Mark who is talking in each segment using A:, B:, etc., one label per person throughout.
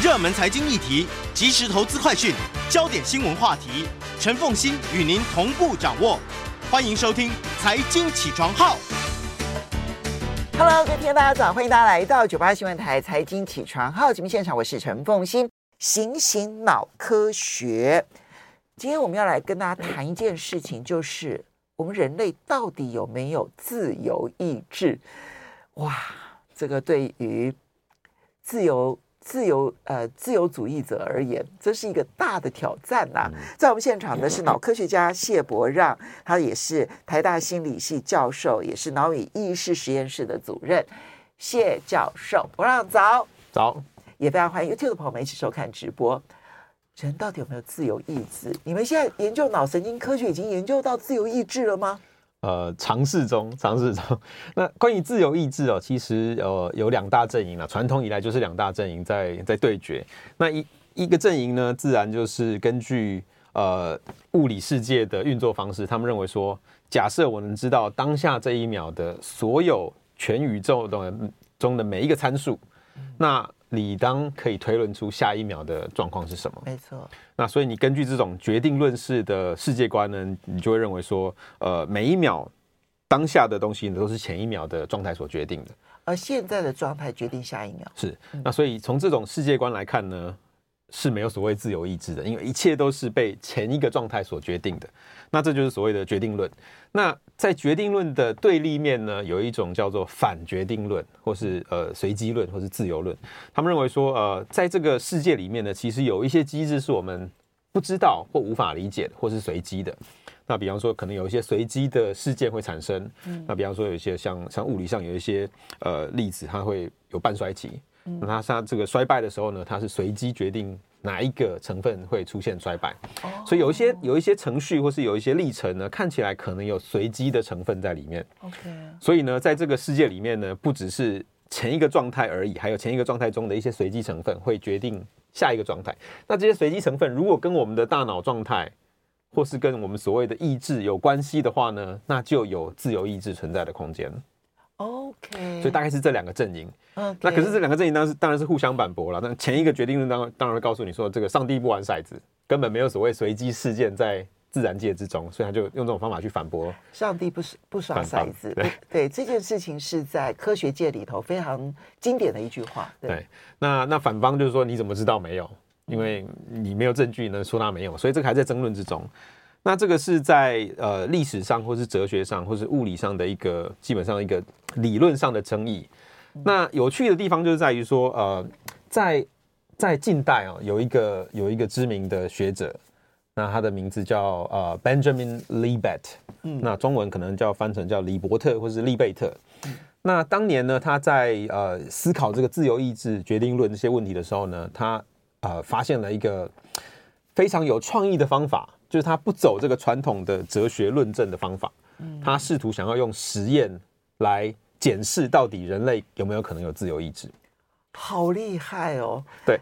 A: 热门财经议题、即时投资快讯、焦点新闻话题，陈凤欣与您同步掌握。欢迎收听《财经起床号》。
B: Hello，各位听大家早，欢迎大家来到九八新闻台《财经起床号》节目现场，我是陈凤欣，醒醒脑科学。今天我们要来跟大家谈一件事情，就是我们人类到底有没有自由意志？哇，这个对于自由。自由呃，自由主义者而言，这是一个大的挑战呐、啊。在我们现场的是脑科学家谢伯让，他也是台大心理系教授，也是脑与意识实验室的主任。谢教授，伯让早
C: 早，
B: 也非常欢迎 YouTube 的朋友们一起收看直播。人到底有没有自由意志？你们现在研究脑神经科学已经研究到自由意志了吗？
C: 呃，尝试中，尝试中。那关于自由意志哦，其实呃有两大阵营了。传统以来就是两大阵营在在对决。那一一个阵营呢，自然就是根据呃物理世界的运作方式，他们认为说，假设我能知道当下这一秒的所有全宇宙的中的每一个参数，那。理当可以推论出下一秒的状况是什么？
B: 没错。
C: 那所以你根据这种决定论式的世界观呢，你就会认为说，呃，每一秒当下的东西呢，都是前一秒的状态所决定的。
B: 而现在的状态决定下一秒。
C: 是。那所以从这种世界观来看呢，是没有所谓自由意志的，因为一切都是被前一个状态所决定的。那这就是所谓的决定论。那在决定论的对立面呢，有一种叫做反决定论，或是呃随机论，或是自由论。他们认为说，呃，在这个世界里面呢，其实有一些机制是我们不知道或无法理解的，或是随机的。那比方说，可能有一些随机的事件会产生。那比方说，有一些像像物理上有一些呃粒子，它会有半衰期。那它它这个衰败的时候呢，它是随机决定。哪一个成分会出现衰败？所以有一些有一些程序或是有一些历程呢，看起来可能有随机的成分在里面。OK，所以呢，在这个世界里面呢，不只是前一个状态而已，还有前一个状态中的一些随机成分会决定下一个状态。那这些随机成分如果跟我们的大脑状态或是跟我们所谓的意志有关系的话呢，那就有自由意志存在的空间。
B: OK，
C: 所以大概是这两个阵营。
B: Okay.
C: 那可是这两个阵营当然是当然是互相反驳了。那前一个决定论当然当然会告诉你说，这个上帝不玩骰子，根本没有所谓随机事件在自然界之中，所以他就用这种方法去反驳。
B: 上帝不是不耍骰子，对对，这件事情是在科学界里头非常经典的一句话。对，
C: 对那那反方就是说，你怎么知道没有？因为你没有证据能说他没有，所以这个还在争论之中。那这个是在呃历史上，或是哲学上，或是物理上的一个基本上一个理论上的争议。那有趣的地方就是在于说，呃，在在近代啊，有一个有一个知名的学者，那他的名字叫呃 Benjamin Libet，嗯，那中文可能叫翻成叫李伯特或是利贝特。那当年呢，他在呃思考这个自由意志决定论这些问题的时候呢，他呃发现了一个非常有创意的方法。就是他不走这个传统的哲学论证的方法，他试图想要用实验来检视到底人类有没有可能有自由意志。
B: 好厉害哦！
C: 对，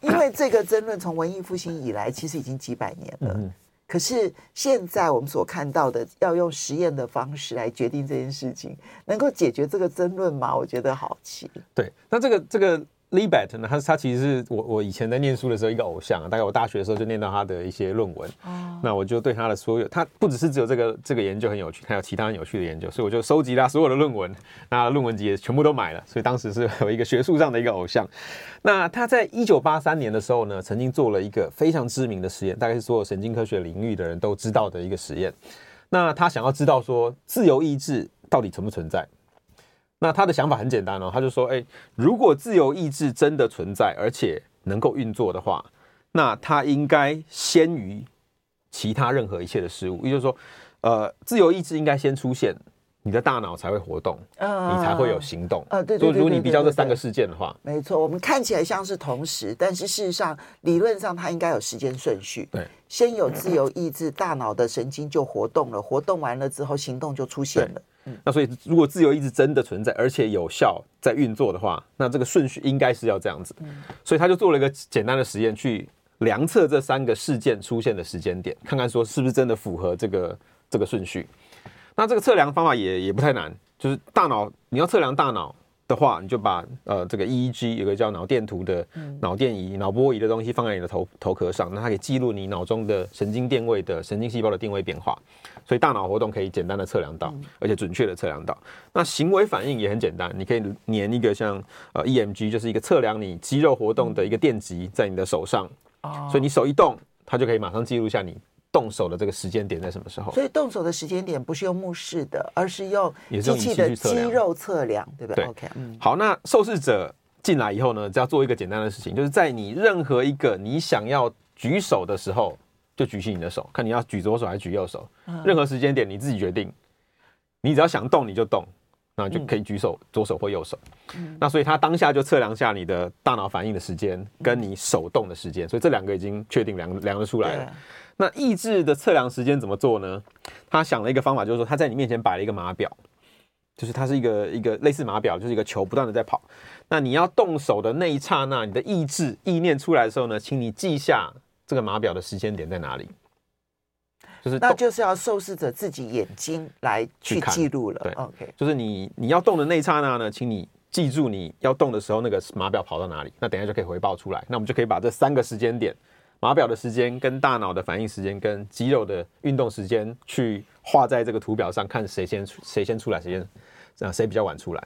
B: 因为这个争论从文艺复兴以来其实已经几百年了，可是现在我们所看到的要用实验的方式来决定这件事情，能够解决这个争论吗？我觉得好奇。
C: 对，那这个这个。Libet 呢，他他其实是我我以前在念书的时候一个偶像，大概我大学的时候就念到他的一些论文，那我就对他的所有，他不只是只有这个这个研究很有趣，还有其他很有趣的研究，所以我就收集他所有的论文，那论文集也全部都买了，所以当时是有一个学术上的一个偶像。那他在一九八三年的时候呢，曾经做了一个非常知名的实验，大概是所有神经科学领域的人都知道的一个实验。那他想要知道说自由意志到底存不存在？那他的想法很简单哦，他就说：“哎，如果自由意志真的存在，而且能够运作的话，那它应该先于其他任何一切的事物。也就是说，呃，自由意志应该先出现，你的大脑才会活动，你才会有行动。
B: 呃，对对对。
C: 如果你比较这三个事件的话，
B: 没错，我们看起来像是同时，但是事实上，理论上它应该有时间顺序。对，先有自由意志，大脑的神经就活动了，活动完了之后，行动就出现了。”
C: 那所以，如果自由意志真的存在，而且有效在运作的话，那这个顺序应该是要这样子。所以他就做了一个简单的实验，去量测这三个事件出现的时间点，看看说是不是真的符合这个这个顺序。那这个测量方法也也不太难，就是大脑你要测量大脑的话，你就把呃这个 EEG 有个叫脑电图的脑电仪、脑波仪的东西放在你的头头壳上，那它可以记录你脑中的神经电位的神经细胞的定位变化，所以大脑活动可以简单的测量到，而且准确的测量到。那行为反应也很简单，你可以粘一个像呃 EMG，就是一个测量你肌肉活动的一个电极在你的手上，所以你手一动，它就可以马上记录下你。动手的这个时间点在什么时候？
B: 所以动手的时间点不是用目视的，而是用机器的肌肉测量，对不对？对，OK，嗯。
C: 好，那受试者进来以后呢，只要做一个简单的事情，就是在你任何一个你想要举手的时候，就举起你的手，看你要举左手还是举右手，嗯、任何时间点你自己决定。你只要想动你就动，那就可以举手、嗯、左手或右手。嗯、那所以他当下就测量下你的大脑反应的时间，跟你手动的时间，所以这两个已经确定量量得出来了。那意志的测量时间怎么做呢？他想了一个方法，就是说他在你面前摆了一个码表，就是它是一个一个类似码表，就是一个球不断的在跑。那你要动手的那一刹那，你的意志意念出来的时候呢，请你记下这个码表的时间点在哪里。就是
B: 那就是要受试者自己眼睛来去记录了。
C: 对，OK，就是你你要动的那一刹那呢，请你记住你要动的时候那个码表跑到哪里，那等一下就可以回报出来。那我们就可以把这三个时间点。码表的时间跟大脑的反应时间跟肌肉的运动时间去画在这个图表上，看谁先谁先出来，谁先这样谁比较晚出来。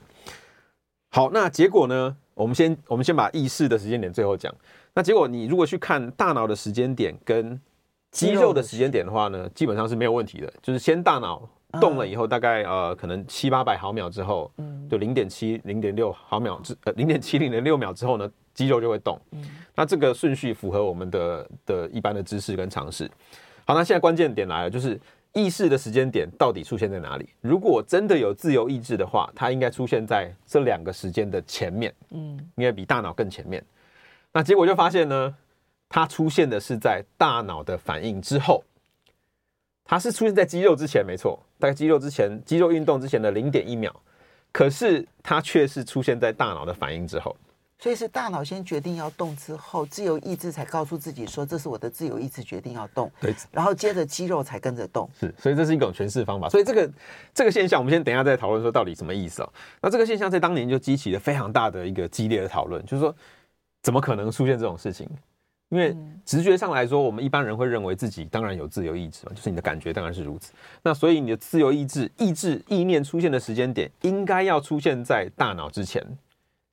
C: 好，那结果呢？我们先我们先把意识的时间点最后讲。那结果你如果去看大脑的时间点跟肌肉的时间点的话呢，基本上是没有问题的。就是先大脑动了以后，大概呃可能七八百毫秒之后，嗯就零点七零点六毫秒之呃零点七零点六秒之后呢，肌肉就会动。嗯那这个顺序符合我们的的一般的知识跟常识。好，那现在关键点来了，就是意识的时间点到底出现在哪里？如果真的有自由意志的话，它应该出现在这两个时间的前面，嗯，应该比大脑更前面。那结果就发现呢，它出现的是在大脑的反应之后，它是出现在肌肉之前，没错，大概肌肉之前，肌肉运动之前的零点一秒，可是它却是出现在大脑的反应之后。
B: 所以是大脑先决定要动之后，自由意志才告诉自己说，这是我的自由意志决定要动。对，然后接着肌肉才跟着动。
C: 是，所以这是一种诠释方法。所以这个这个现象，我们先等一下再讨论说到底什么意思哦。那这个现象在当年就激起了非常大的一个激烈的讨论，就是说怎么可能出现这种事情？因为直觉上来说，我们一般人会认为自己当然有自由意志嘛，就是你的感觉当然是如此。那所以你的自由意志、意志、意念出现的时间点，应该要出现在大脑之前。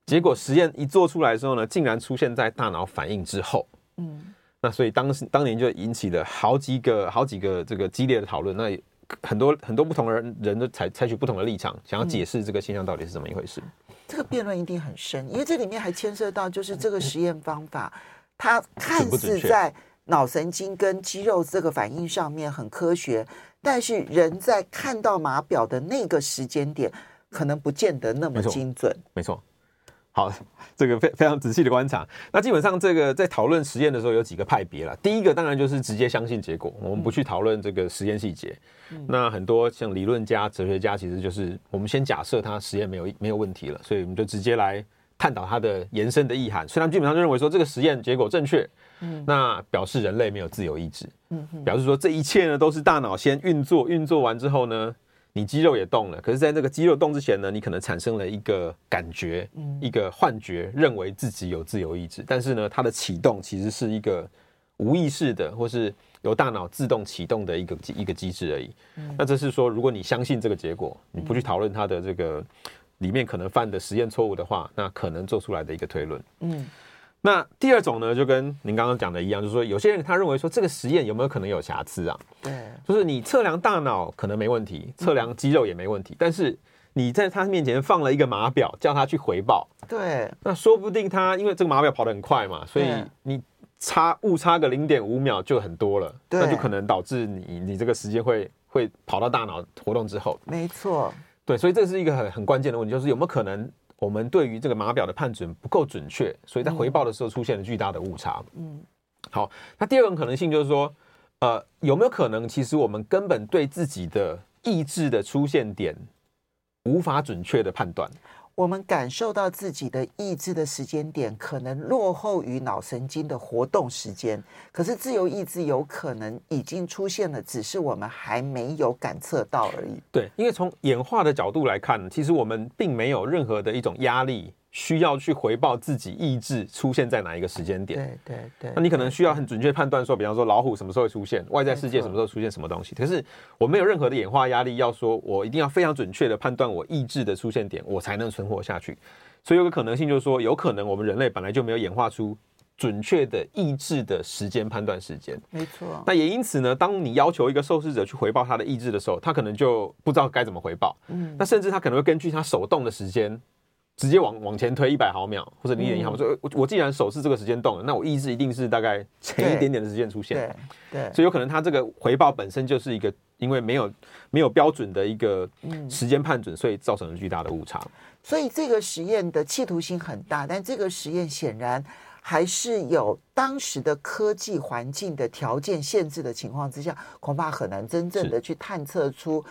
C: 结果实验一做出来的时候呢，竟然出现在大脑反应之后。嗯，那所以当时当年就引起了好几个、好几个这个激烈的讨论。那很多很多不同的人人都采采取不同的立场，想要解释这个现象到底是怎么一回事。
B: 嗯，这个辩论一定很深，因为这里面还牵涉到就是这个实验方法，它看似在脑神经跟肌肉这个反应上面很科学，但是人在看到码表的那个时间点，可能不见得那么精准。
C: 没错。没错好，这个非非常仔细的观察。那基本上，这个在讨论实验的时候有几个派别了。第一个当然就是直接相信结果，我们不去讨论这个实验细节。嗯、那很多像理论家、哲学家，其实就是我们先假设他实验没有没有问题了，所以我们就直接来探讨它的延伸的意涵。虽然基本上就认为说这个实验结果正确，嗯，那表示人类没有自由意志，嗯，表示说这一切呢都是大脑先运作，运作完之后呢。你肌肉也动了，可是在这个肌肉动之前呢，你可能产生了一个感觉，嗯，一个幻觉，认为自己有自由意志。但是呢，它的启动其实是一个无意识的，或是由大脑自动启动的一个一个机制而已。嗯，那这是说，如果你相信这个结果，你不去讨论它的这个里面可能犯的实验错误的话，那可能做出来的一个推论。嗯。那第二种呢，就跟您刚刚讲的一样，就是说有些人他认为说这个实验有没有可能有瑕疵啊？对，就是你测量大脑可能没问题，测量肌肉也没问题，但是你在他面前放了一个码表，叫他去回报。
B: 对，
C: 那说不定他因为这个码表跑得很快嘛，所以你差误差个零点五秒就很多了，那就可能导致你你这个时间会会跑到大脑活动之后。
B: 没错，
C: 对，所以这是一个很很关键的问题，就是有没有可能？我们对于这个码表的判准不够准确，所以在回报的时候出现了巨大的误差。嗯，好，那第二种可能性就是说，呃，有没有可能其实我们根本对自己的意志的出现点无法准确的判断？
B: 我们感受到自己的意志的时间点，可能落后于脑神经的活动时间。可是自由意志有可能已经出现了，只是我们还没有感测到而已。
C: 对，因为从演化的角度来看，其实我们并没有任何的一种压力。需要去回报自己意志出现在哪一个时间点？
B: 对对对。
C: 那你可能需要很准确判断说，比方说老虎什么时候会出现，外在世界什么时候出现什么东西。可是我没有任何的演化压力，要说我一定要非常准确的判断我意志的出现点，我才能存活下去。所以有个可能性就是说，有可能我们人类本来就没有演化出准确的意志的时间判断时间。
B: 没错。
C: 那也因此呢，当你要求一个受试者去回报他的意志的时候，他可能就不知道该怎么回报。嗯。那甚至他可能会根据他手动的时间。直接往往前推一百毫秒或者零点一毫秒，说我我既然手是这个时间动了，那我意志一定是大概前一点点的时间出现。
B: 对，对，
C: 所以有可能它这个回报本身就是一个因为没有没有标准的一个时间判准，所以造成了巨大的误差。
B: 所以这个实验的企图心很大，但这个实验显然还是有当时的科技环境的条件限制的情况之下，恐怕很难真正的去探测出。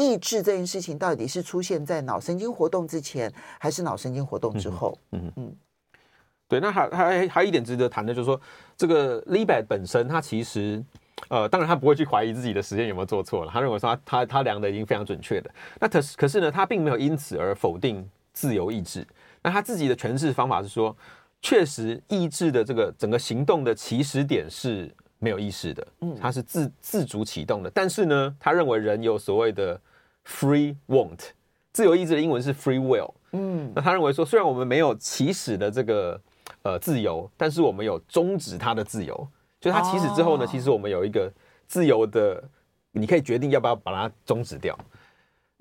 B: 意志这件事情到底是出现在脑神经活动之前，还是脑神经活动之后？嗯嗯，嗯，
C: 对。那还还还有一点值得谈的，就是说这个 Libet 本身，他其实呃，当然他不会去怀疑自己的实验有没有做错了，他认为说他他他量的已经非常准确的。那可是可是呢，他并没有因此而否定自由意志。那他自己的诠释方法是说，确实意志的这个整个行动的起始点是没有意识的，嗯，它是自自主启动的。但是呢，他认为人有所谓的 Free won't，自由意志的英文是 free will。嗯，那他认为说，虽然我们没有起始的这个呃自由，但是我们有终止它的自由。就它起始之后呢，其实我们有一个自由的，你可以决定要不要把它终止掉。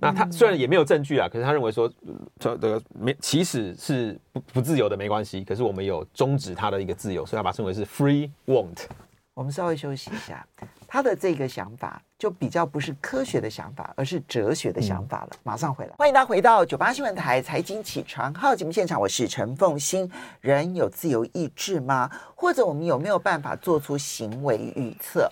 C: 那他虽然也没有证据啊，可是他认为说，这个没起始是不不自由的没关系，可是我们有终止它的一个自由，所以他把它称为是 free won't。
B: 我们稍微休息一下，他的这个想法就比较不是科学的想法，而是哲学的想法了。马上回来，欢迎大家回到九八新闻台财经起床号节目现场，我是陈凤欣。人有自由意志吗？或者我们有没有办法做出行为预测？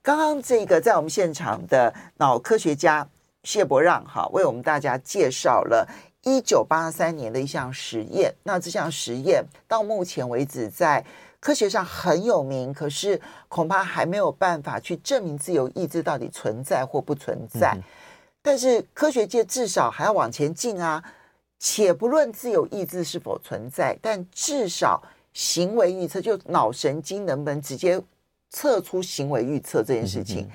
B: 刚刚这个在我们现场的脑科学家谢伯让哈，为我们大家介绍了一九八三年的一项实验。那这项实验到目前为止在科学上很有名，可是恐怕还没有办法去证明自由意志到底存在或不存在。嗯、但是科学界至少还要往前进啊！且不论自由意志是否存在，但至少行为预测，就脑神经能不能直接测出行为预测这件事情，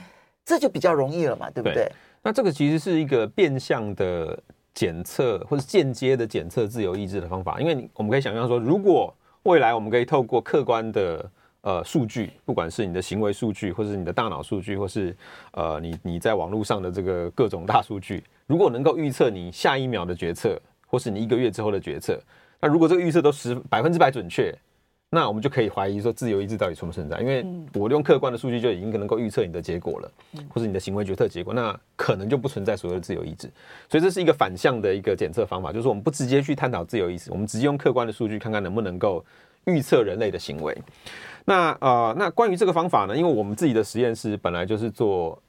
B: 这就比较容易了嘛，对不对？对，
C: 那这个其实是一个变相的检测，或者间接的检测自由意志的方法，因为我们可以想象说，如果未来我们可以透过客观的呃数据，不管是你的行为数据，或是你的大脑数据，或是呃你你在网络上的这个各种大数据，如果能够预测你下一秒的决策，或是你一个月之后的决策，那如果这个预测都十百分之百准确。那我们就可以怀疑说自由意志到底存不存在？因为我用客观的数据就已经能够预测你的结果了，或是你的行为决策结果，那可能就不存在所谓的自由意志。所以这是一个反向的一个检测方法，就是我们不直接去探讨自由意志，我们直接用客观的数据看看能不能够预测人类的行为。那呃，那关于这个方法呢？因为我们自己的实验室本来就是做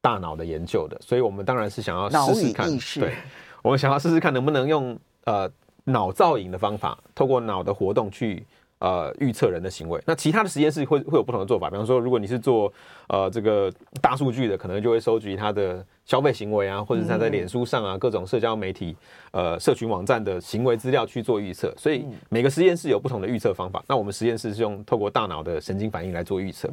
C: 大脑的研究的，所以我们当然是想要试试看，对，我们想要试试看能不能用呃脑造影的方法，透过脑的活动去。呃，预测人的行为。那其他的实验室会会有不同的做法。比方说，如果你是做呃这个大数据的，可能就会收集他的消费行为啊，或者是他在脸书上啊各种社交媒体呃社群网站的行为资料去做预测。所以每个实验室有不同的预测方法。那我们实验室是用透过大脑的神经反应来做预测。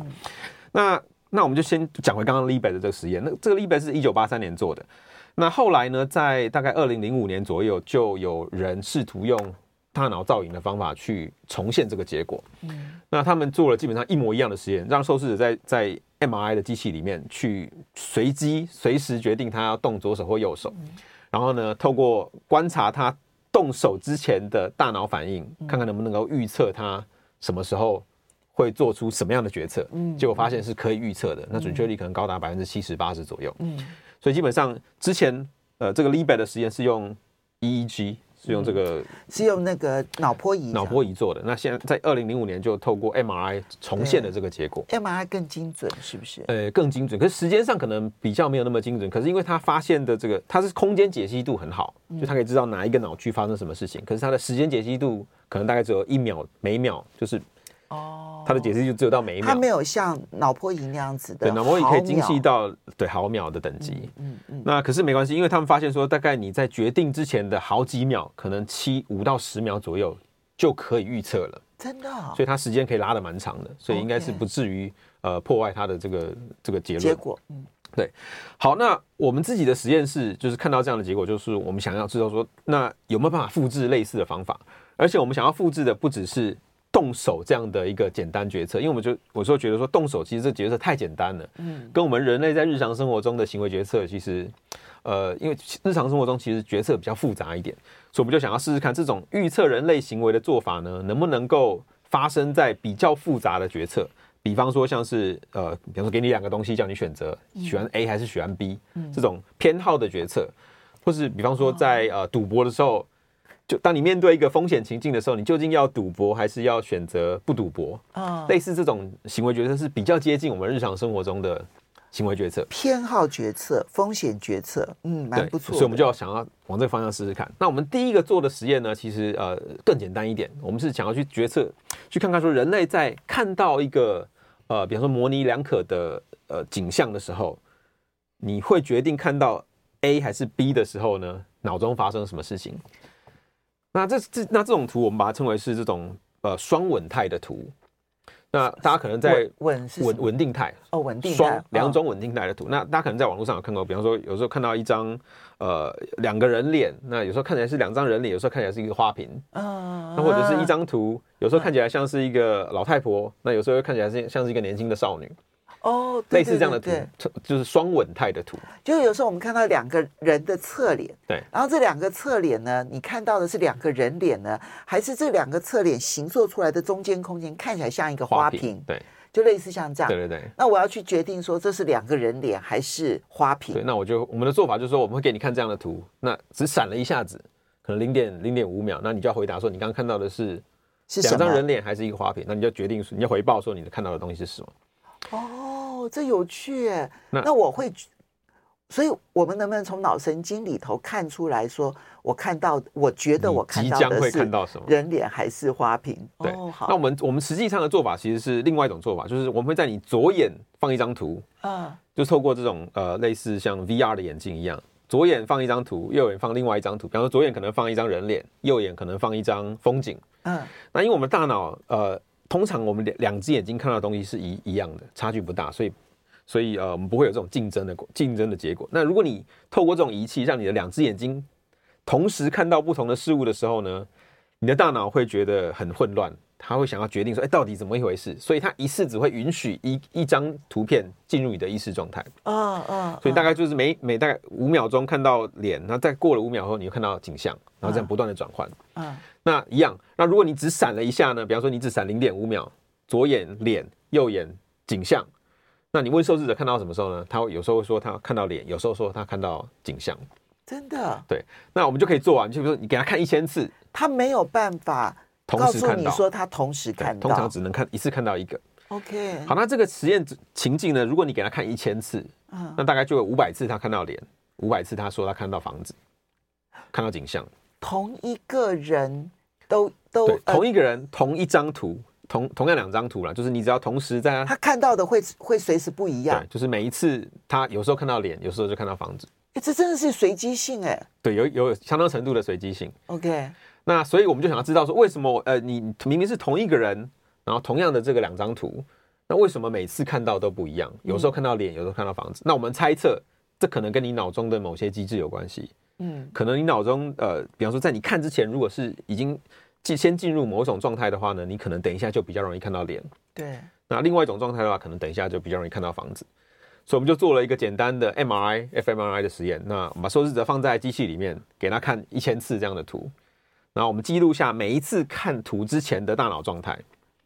C: 那那我们就先讲回刚刚 Libet 的这个实验。那这个 Libet 是一九八三年做的。那后来呢，在大概二零零五年左右，就有人试图用。大脑造影的方法去重现这个结果。嗯，那他们做了基本上一模一样的实验，让受试者在在 MRI 的机器里面去随机随时决定他要动左手或右手，然后呢，透过观察他动手之前的大脑反应，看看能不能够预测他什么时候会做出什么样的决策。嗯，结果发现是可以预测的，那准确率可能高达百分之七十八十左右。嗯，所以基本上之前呃这个 Libet 的实验是用 EEG。是用这个
B: 是用那个脑波仪
C: 脑波仪做的。那现在在二零零五年就透过 MRI 重现了这个结果
B: ，MRI 更精准是不是？
C: 呃，更精准，可是时间上可能比较没有那么精准。可是因为它发现的这个它是空间解析度很好，就它可以知道哪一个脑区发生什么事情。可是它的时间解析度可能大概只有一秒，每秒就是。哦，他的解释就只有到每一秒，
B: 他没有像脑波仪那样子的。
C: 对，脑波仪可以精细到对毫秒的等级。嗯嗯，嗯。那可是没关系，因为他们发现说，大概你在决定之前的好几秒，可能七五到十秒左右就可以预测了。
B: 真的。
C: 所以它时间可以拉的蛮长的，所以应该是不至于呃破坏它的这个这个结论。
B: 结果，嗯，
C: 对。好，那我们自己的实验室就是看到这样的结果，就是我们想要知道说，那有没有办法复制类似的方法？而且我们想要复制的不只是。动手这样的一个简单决策，因为我们就有时候觉得说动手其实这决策太简单了，嗯，跟我们人类在日常生活中的行为决策其实，呃，因为日常生活中其实决策比较复杂一点，所以我们就想要试试看这种预测人类行为的做法呢，能不能够发生在比较复杂的决策，比方说像是呃，比方说给你两个东西叫你选择，喜欢 A 还是喜欢 B，这种偏好的决策，或是比方说在呃赌博的时候。就当你面对一个风险情境的时候，你究竟要赌博还是要选择不赌博？啊、oh.，类似这种行为决策是比较接近我们日常生活中的行为决策，
B: 偏好决策、风险决策，嗯，蛮不错。
C: 所以我们就要想要往这个方向试试看。那我们第一个做的实验呢，其实呃更简单一点，我们是想要去决策，去看看说人类在看到一个呃，比方说模棱两可的呃景象的时候，你会决定看到 A 还是 B 的时候呢，脑中发生什么事情？那这这那这种图，我们把它称为是这种呃双稳态的图。那大家可能在稳稳稳定态
B: 哦，稳定
C: 双两种稳定态的图。那大家可能在网络上有看过，比方说有时候看到一张呃两个人脸，那有时候看起来是两张人脸，有时候看起来是一个花瓶啊。那或者是一张图，有时候看起来像是一个老太婆，那有时候又看起来是像是一个年轻的少女。
B: 哦，
C: 类似这样的图，就是双稳态的图。
B: 就是有时候我们看到两个人的侧脸，
C: 对，
B: 然后这两个侧脸呢，你看到的是两个人脸呢，还是这两个侧脸形塑出来的中间空间看起来像一个花瓶？
C: 花瓶，对，
B: 就类似像这样。
C: 对对对。
B: 那我要去决定说这是两个人脸还是花瓶？
C: 对，那我就我们的做法就是说，我们会给你看这样的图，那只闪了一下子，可能零点零点五秒，那你就要回答说你刚刚看到的是是两张人脸还是一个花瓶？那你就决定你要回报说你看到的东西是什么？
B: 哦。哦，这有趣耶！那，那我会，所以我们能不能从脑神经里头看出来说，我看到，我觉得我看到的是人脸还是花瓶？
C: 对，好。那我们我们实际上的做法其实是另外一种做法，就是我们会在你左眼放一张图，嗯，就透过这种呃类似像 VR 的眼镜一样，左眼放一张图，右眼放另外一张图。比方说左眼可能放一张人脸，右眼可能放一张风景。嗯，那因为我们大脑呃。通常我们两两只眼睛看到的东西是一一样的，差距不大，所以所以呃，我们不会有这种竞争的竞争的结果。那如果你透过这种仪器，让你的两只眼睛同时看到不同的事物的时候呢，你的大脑会觉得很混乱，他会想要决定说，哎，到底怎么一回事？所以他一次只会允许一一张图片进入你的意识状态。啊啊！所以大概就是每每大概五秒钟看到脸，然后再过了五秒后，你就看到景象，然后这样不断的转换。嗯。那一样，那如果你只闪了一下呢？比方说你只闪零点五秒，左眼脸，右眼景象，那你问受试者看到什么时候呢？他有时候会说他看到脸，有时候说他看到景象。
B: 真的？对。
C: 那我们就可以做完，就比如说你给他看一千次，
B: 他没有办法同时看到。你说他同时看到，
C: 通常只能看一次看到一个。
B: OK。
C: 好，那这个实验情境呢？如果你给他看一千次，嗯，那大概就有五百次他看到脸，五百次他说他看到房子，看到景象。
B: 同一个人都都
C: 对，同一个人、呃、同一张图，同同样两张图啦，就是你只要同时在他，
B: 他看到的会会随时不一样，
C: 对，就是每一次他有时候看到脸，有时候就看到房子，
B: 哎，这真的是随机性哎，
C: 对，有有相当程度的随机性。
B: OK，
C: 那所以我们就想要知道说，为什么呃，你明明是同一个人，然后同样的这个两张图，那为什么每次看到都不一样？有时候看到脸，有时候看到房子，嗯、那我们猜测，这可能跟你脑中的某些机制有关系。嗯，可能你脑中呃，比方说在你看之前，如果是已经进先进入某种状态的话呢，你可能等一下就比较容易看到脸。
B: 对。
C: 那另外一种状态的话，可能等一下就比较容易看到房子。所以我们就做了一个简单的 MRI、fMRI 的实验。那我们把受试者放在机器里面，给他看一千次这样的图，然后我们记录下每一次看图之前的大脑状态。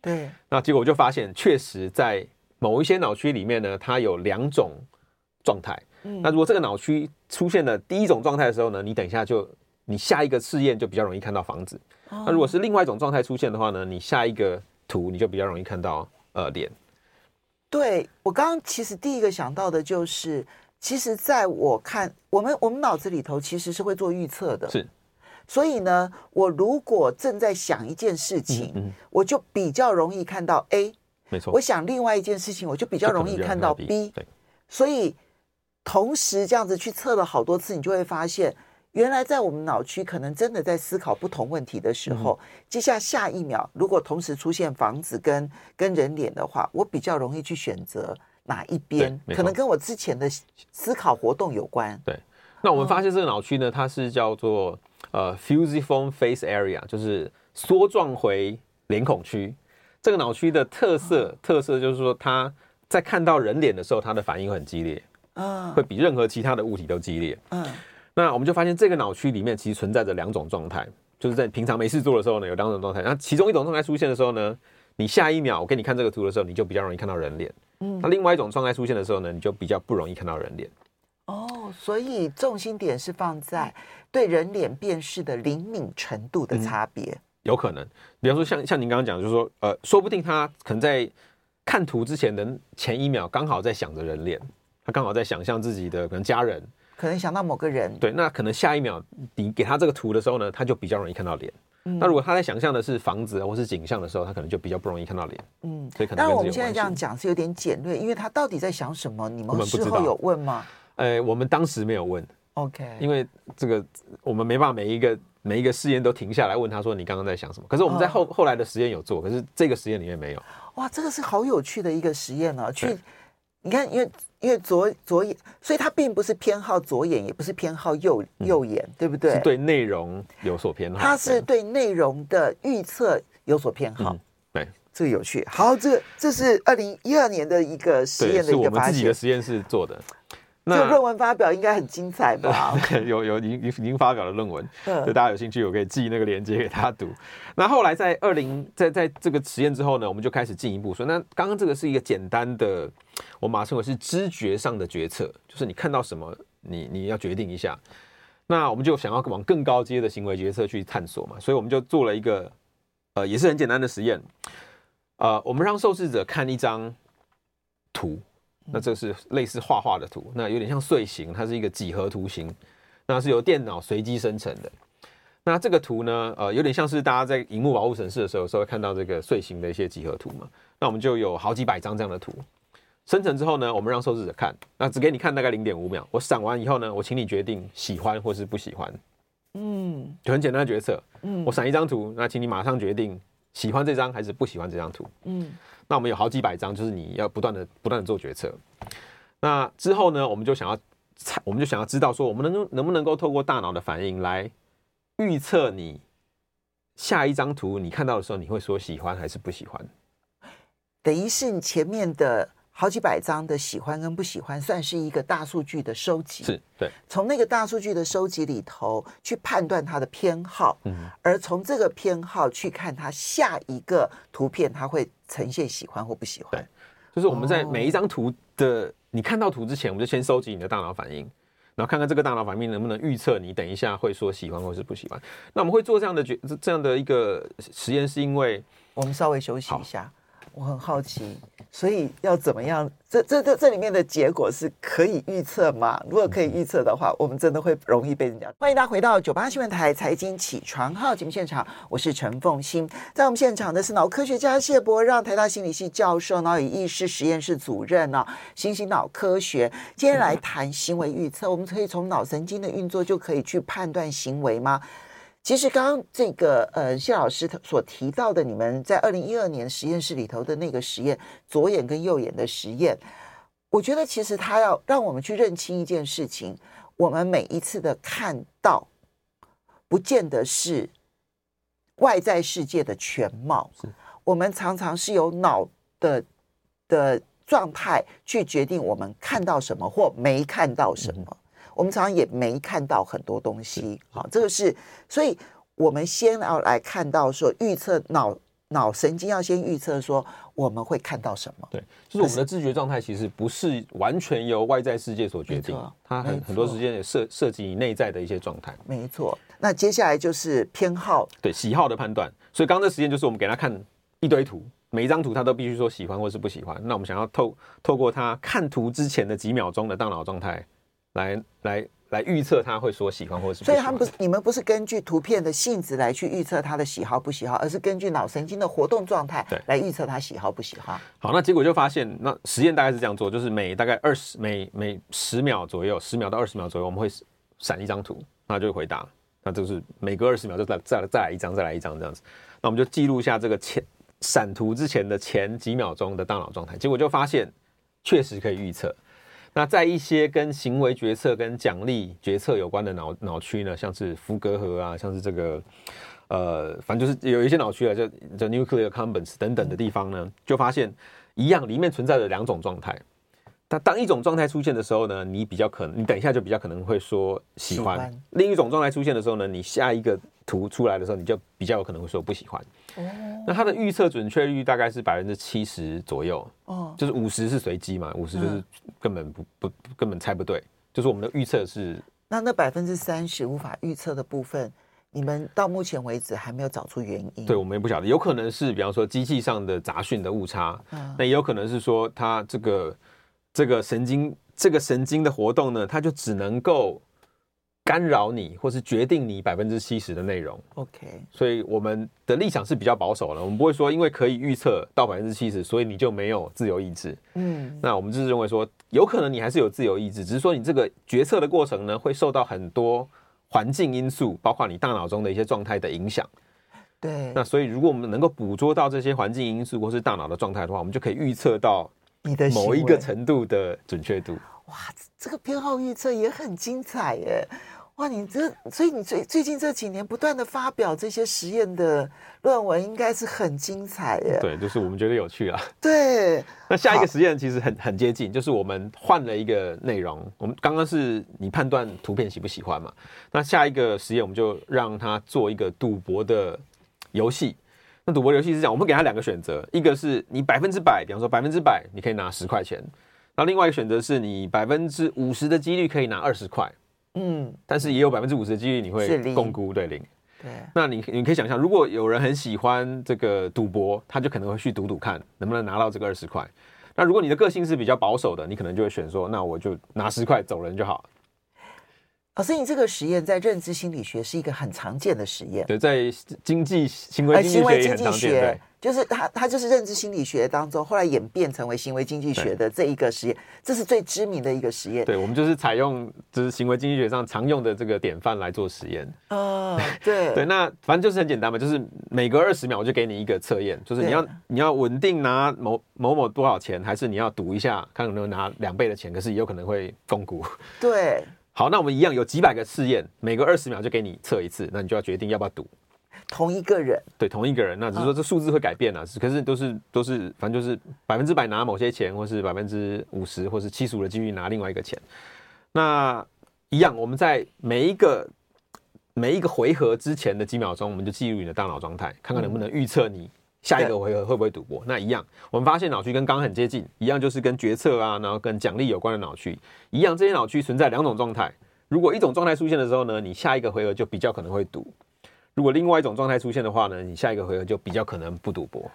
B: 对。
C: 那结果就发现，确实在某一些脑区里面呢，它有两种状态。那如果这个脑区出现了第一种状态的时候呢，你等一下就你下一个试验就比较容易看到房子。那如果是另外一种状态出现的话呢，你下一个图你就比较容易看到呃脸。
B: 对，我刚刚其实第一个想到的就是，其实在我看我们我们脑子里头其实是会做预测的。
C: 是。
B: 所以呢，我如果正在想一件事情，嗯嗯、我就比较容易看到 A。
C: 没错。
B: 我想另外一件事情，我就比较容易看到 B。对。所以同时这样子去测了好多次，你就会发现。原来在我们脑区可能真的在思考不同问题的时候，嗯、接下下一秒如果同时出现房子跟跟人脸的话，我比较容易去选择哪一边，可能跟我之前的思考活动有关。
C: 对，那我们发现这个脑区呢，它是叫做呃 fusiform face area，就是梭状回脸孔区。这个脑区的特色、嗯、特色就是说，它在看到人脸的时候，它的反应很激烈，嗯，会比任何其他的物体都激烈，嗯。那我们就发现，这个脑区里面其实存在着两种状态，就是在平常没事做的时候呢，有两种状态。那其中一种状态出现的时候呢，你下一秒我给你看这个图的时候，你就比较容易看到人脸。嗯，那另外一种状态出现的时候呢，你就比较不容易看到人脸。
B: 哦，所以重心点是放在对人脸辨识的灵敏程度的差别。嗯，有
C: 可能，比方说像像您刚刚讲，就是说，呃，说不定他可能在看图之前的前一秒，刚好在想着人脸，他刚好在想象自己的可能家人。
B: 可能想到某个人，
C: 对，那可能下一秒你给他这个图的时候呢，他就比较容易看到脸。嗯，那如果他在想象的是房子或是景象的时候，他可能就比较不容易看到脸。嗯，所以可能。
B: 但我们现在这样讲是有点简略，因为他到底在想什么？你们事后有问吗？
C: 呃，我们当时没有问。
B: OK，
C: 因为这个我们没办法每一个每一个试验都停下来问他说，你刚刚在想什么？可是我们在后、哦、后来的实验有做，可是这个实验里面没有。
B: 哇，这个是好有趣的一个实验啊！去，你看，因为。因为左左眼，所以他并不是偏好左眼，也不是偏好右右眼，嗯、对不对？
C: 是对内容有所偏好。
B: 他是对内容的预测有所偏好。
C: 嗯、对，
B: 这个有趣。好，这个这是二零一二年的一个实验的一个发现，是我
C: 们自己的实验室做的。
B: 那这论文发表应该很精彩吧？
C: 有有已经已经发表了论文，就大家有兴趣，我可以寄那个链接给他读。那后来在二零在在这个实验之后呢，我们就开始进一步说，那刚刚这个是一个简单的，我马上称为是知觉上的决策，就是你看到什么，你你要决定一下。那我们就想要往更高阶的行为决策去探索嘛，所以我们就做了一个呃也是很简单的实验，呃，我们让受试者看一张图。那这是类似画画的图，那有点像碎形，它是一个几何图形，那是由电脑随机生成的。那这个图呢，呃，有点像是大家在荧幕保护城市的时候，时候会看到这个碎形的一些几何图嘛。那我们就有好几百张这样的图生成之后呢，我们让受试者看，那只给你看大概零点五秒。我闪完以后呢，我请你决定喜欢或是不喜欢。嗯，就很简单的决策。嗯，我闪一张图，那请你马上决定喜欢这张还是不喜欢这张图。嗯。那我们有好几百张，就是你要不断的、不断的做决策。那之后呢，我们就想要猜，我们就想要知道说，我们能能不能够透过大脑的反应来预测你下一张图你看到的时候，你会说喜欢还是不喜欢？
B: 等于是你前面的。好几百张的喜欢跟不喜欢，算是一个大数据的收集。
C: 是对，
B: 从那个大数据的收集里头去判断他的偏好，嗯，而从这个偏好去看他下一个图片，他会呈现喜欢或不喜欢。
C: 对，就是我们在每一张图的你看到图之前，我们就先收集你的大脑反应，然后看看这个大脑反应能不能预测你等一下会说喜欢或是不喜欢。那我们会做这样的决这样的一个实验，是因为
B: 我们稍微休息一下。我很好奇，所以要怎么样？这这这这里面的结果是可以预测吗？如果可以预测的话，我们真的会容易被人家。欢迎大家回到九八新闻台财经起床号节目现场，我是陈凤欣。在我们现场的是脑科学家谢博让，台大心理系教授，脑与意识实验室主任呢，行行脑科学。今天来谈行为预测，我们可以从脑神经的运作就可以去判断行为吗？其实刚刚这个呃谢老师所提到的，你们在二零一二年实验室里头的那个实验，左眼跟右眼的实验，我觉得其实他要让我们去认清一件事情：我们每一次的看到，不见得是外在世界的全貌，我们常常是由脑的的状态去决定我们看到什么或没看到什么。我们常常也没看到很多东西，好，这个是，所以我们先要来看到说预测脑脑神经要先预测说我们会看到什么。
C: 对，就是我们的知觉状态其实不是完全由外在世界所决定，它很很多时间也涉涉及你内在的一些状态。
B: 没错。那接下来就是偏好，
C: 对喜好的判断。所以刚刚的实验就是我们给他看一堆图，每一张图他都必须说喜欢或是不喜欢。那我们想要透透过他看图之前的几秒钟的大脑状态来来。来预测他会说喜欢或是
B: 所以他们不是你们不是根据图片的性质来去预测他的喜好不喜好，而是根据脑神经的活动状态来预测他喜好不喜好。
C: 好，那结果就发现，那实验大概是这样做，就是每大概二十每每十秒左右，十秒到二十秒左右，我们会闪一张图，那就会回答，那就是每隔二十秒就再再再来一张，再来一张这样子。那我们就记录下这个前闪图之前的前几秒钟的大脑状态，结果就发现确实可以预测。那在一些跟行为决策跟奖励决策有关的脑脑区呢，像是福格核啊，像是这个呃，反正就是有一些脑区啊，就就 nuclear c o m b a n s 等等的地方呢，就发现一样里面存在着两种状态。那当一种状态出现的时候呢，你比较可能，你等一下就比较可能会说喜欢；喜欢。另一种状态出现的时候呢，你下一个图出来的时候，你就比较有可能会说不喜欢。哦，那它的预测准确率大概是百分之七十左右。哦，就是五十是随机嘛，五十就是根本不不根本猜不对。就是我们的预测是
B: 那那百分之三十无法预测的部分，你们到目前为止还没有找出原因。
C: 对，我们也不晓得，有可能是比方说机器上的杂讯的误差，嗯，那也有可能是说它这个这个神经这个神经的活动呢，它就只能够。干扰你，或是决定你百分之七十的内容。
B: OK，
C: 所以我们的立场是比较保守的，我们不会说因为可以预测到百分之七十，所以你就没有自由意志。嗯，那我们就是认为说，有可能你还是有自由意志，只是说你这个决策的过程呢，会受到很多环境因素，包括你大脑中的一些状态的影响。
B: 对，
C: 那所以如果我们能够捕捉到这些环境因素或是大脑的状态的话，我们就可以预测到你的某一个程度的准确度。
B: 哇，这个偏好预测也很精彩耶。哇，你这所以你最最近这几年不断的发表这些实验的论文，应该是很精彩耶。
C: 对，就是我们觉得有趣啊。
B: 对，
C: 那下一个实验其实很很接近，就是我们换了一个内容。我们刚刚是你判断图片喜不喜欢嘛？那下一个实验我们就让他做一个赌博的游戏。那赌博游戏是这样，我们给他两个选择，一个是你百分之百，比方说百分之百你可以拿十块钱，然后另外一个选择是你百分之五十的几率可以拿二十块。嗯，但是也有百分之五十的几率你会共估，对零。对，那你你可以想象，如果有人很喜欢这个赌博，他就可能会去赌赌看，能不能拿到这个二十块。那如果你的个性是比较保守的，你可能就会选说，那我就拿十块走人就好。
B: 老师，你这个实验在认知心理学是一个很常见的实验，
C: 对，在经济行为经济学很常见，
B: 就是它，它就是认知心理学当中后来演变成为行为经济学的这一个实验，这是最知名的一个实验。
C: 对，我们就是采用就是行为经济学上常用的这个典范来做实验。
B: 哦，对
C: 对，那反正就是很简单嘛，就是每隔二十秒我就给你一个测验，就是你要你要稳定拿某某某多少钱，还是你要赌一下看能不能拿两倍的钱，可是也有可能会摃龟。
B: 对，
C: 好，那我们一样有几百个试验，每隔二十秒就给你测一次，那你就要决定要不要赌。
B: 同一个人，
C: 对，同一个人，那只是说这数字会改变啊，可是都是都是，反正就是百分之百拿某些钱，或是百分之五十，或是七十五的几率拿另外一个钱。那一样，我们在每一个每一个回合之前的几秒钟，我们就记录你的大脑状态，看看能不能预测你下一个回合会不会赌博。那一样，我们发现脑区跟刚刚很接近，一样就是跟决策啊，然后跟奖励有关的脑区一样，这些脑区存在两种状态。如果一种状态出现的时候呢，你下一个回合就比较可能会赌。如果另外一种状态出现的话呢，你下一个回合就比较可能不赌博。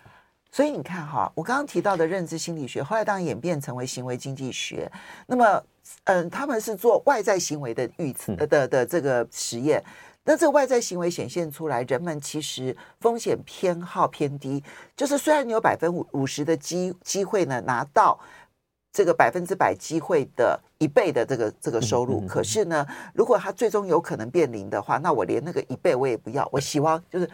B: 所以你看哈，我刚刚提到的认知心理学，后来当然演变成为行为经济学。那么，嗯，他们是做外在行为的预测的的，的这个实验。那这个外在行为显现出来，人们其实风险偏好偏低。就是虽然你有百分五五十的机机会呢拿到。这个百分之百机会的一倍的这个这个收入，可是呢，如果它最终有可能变零的话，那我连那个一倍我也不要。我希望就是，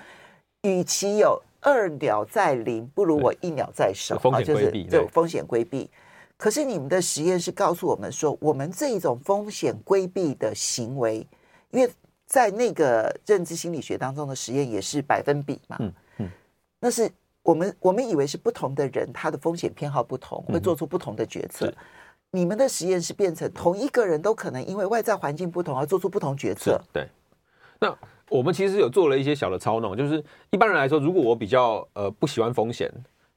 B: 与其有二鸟在林，不如我一鸟在手。
C: 风险规避，
B: 就风险规避。可是你们的实验是告诉我们说，我们这一种风险规避的行为，因为在那个认知心理学当中的实验也是百分比嘛，嗯嗯，那是。我们我们以为是不同的人，他的风险偏好不同，会做出不同的决策。嗯、你们的实验是变成同一个人都可能因为外在环境不同而做出不同决策。
C: 对。那我们其实有做了一些小的操弄，就是一般人来说，如果我比较呃不喜欢风险，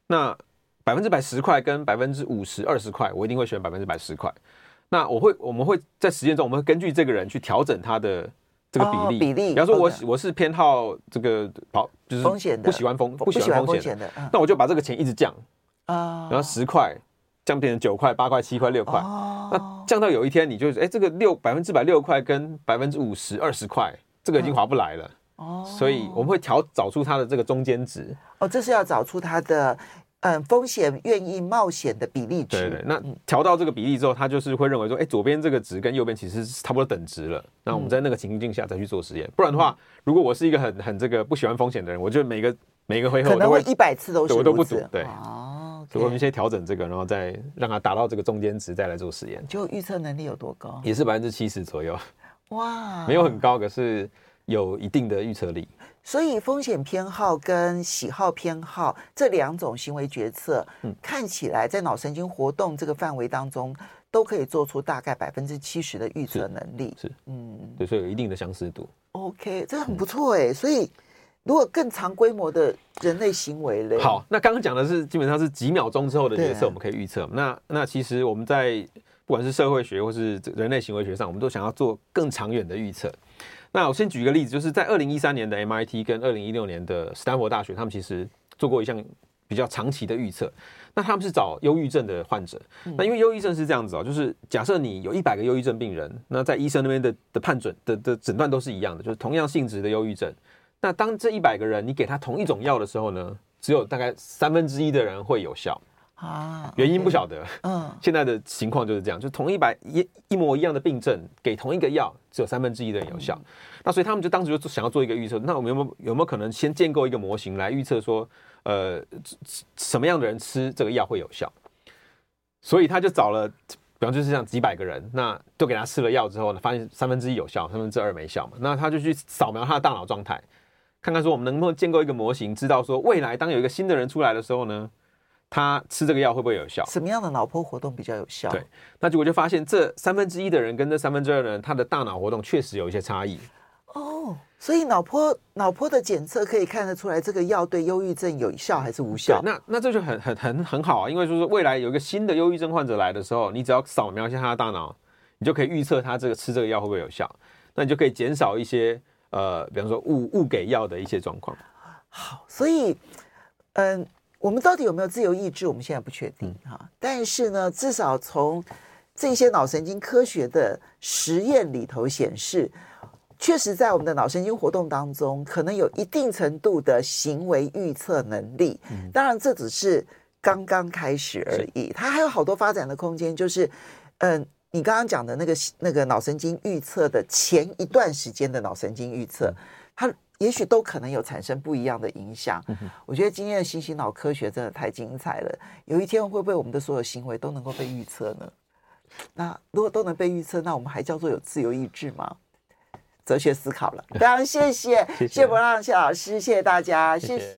C: 那百分之百十块跟百分之五十二十块，我一定会选百分之百十块。那我会我们会在实验中，我们会根据这个人去调整他的这个比例。
B: 哦、比例，
C: 比方说我我是偏好这个跑，就是风险的不喜欢风不喜欢风险的，那我就把这个钱一直降啊，然后十块降变成九块、八块、七块、六块。那降到有一天，你就哎，这个六百分之百六块跟百分之五十二十块。这个已经划不来了，哦，所以我们会调找出它的这个中间值。
B: 哦，这是要找出它的嗯风险愿意冒险的比例值。
C: 对对，那调到这个比例之后，他就是会认为说，哎，左边这个值跟右边其实是差不多等值了。那我们在那个情境下再去做实验，不然的话，如果我是一个很很这个不喜欢风险的人，我就每个每个回合
B: 可能会一百次都是
C: 我都不赌。对，
B: 哦，
C: 所以我们先调整这个，然后再让它达到这个中间值，再来做实验。
B: 就预测能力有多高？
C: 也是百分之七十左右。
B: 哇，
C: 没有很高，可是有一定的预测力。
B: 所以风险偏好跟喜好偏好这两种行为决策，嗯，看起来在脑神经活动这个范围当中，都可以做出大概百分之七十的预测能力。
C: 是，是嗯，对，所以有一定的相似度。
B: OK，这很不错哎。所以如果更长规模的人类行为嘞，
C: 好，那刚刚讲的是基本上是几秒钟之后的决策，我们可以预测。那那其实我们在。不管是社会学或是人类行为学上，我们都想要做更长远的预测。那我先举一个例子，就是在二零一三年的 MIT 跟二零一六年的斯坦福大学，他们其实做过一项比较长期的预测。那他们是找忧郁症的患者。那因为忧郁症是这样子哦，就是假设你有一百个忧郁症病人，那在医生那边的的判准的的诊断都是一样的，就是同样性质的忧郁症。那当这一百个人你给他同一种药的时候呢，只有大概三分之一的人会有效。啊，原因不晓得。嗯，现在的情况就是这样，就同一百一一模一样的病症，给同一个药，只有三分之一的人有效。那所以他们就当时就想要做一个预测，那我们有没有有没有可能先建构一个模型来预测说，呃，什么样的人吃这个药会有效？所以他就找了，比方就是像几百个人，那就给他吃了药之后呢，发现三分之一有效，三分之二没效嘛。那他就去扫描他的大脑状态，看看说我们能不能建构一个模型，知道说未来当有一个新的人出来的时候呢，他吃这个药会不会有效？
B: 什么样的脑波活动比较有效？
C: 对，那结果就发现这三分之一的人跟这三分之二的人，他的大脑活动确实有一些差异。
B: 哦，所以脑波脑波的检测可以看得出来，这个药对忧郁症有效还是无效？
C: 那那这就很很很很好啊，因为就是未来有一个新的忧郁症患者来的时候，你只要扫描一下他的大脑，你就可以预测他这个吃这个药会不会有效。那你就可以减少一些呃，比方说误误给药的一些状况。
B: 好，所以嗯。我们到底有没有自由意志？我们现在不确定哈。但是呢，至少从这些脑神经科学的实验里头显示，确实在我们的脑神经活动当中，可能有一定程度的行为预测能力。当然，这只是刚刚开始而已，它还有好多发展的空间。就是，嗯，你刚刚讲的那个那个脑神经预测的前一段时间的脑神经预测，它。也许都可能有产生不一样的影响。我觉得今天的新型脑科学真的太精彩了。有一天会不会我们的所有行为都能够被预测呢？那如果都能被预测，那我们还叫做有自由意志吗？哲学思考了，非常谢谢谢伯让谢老师，谢谢大家，谢谢。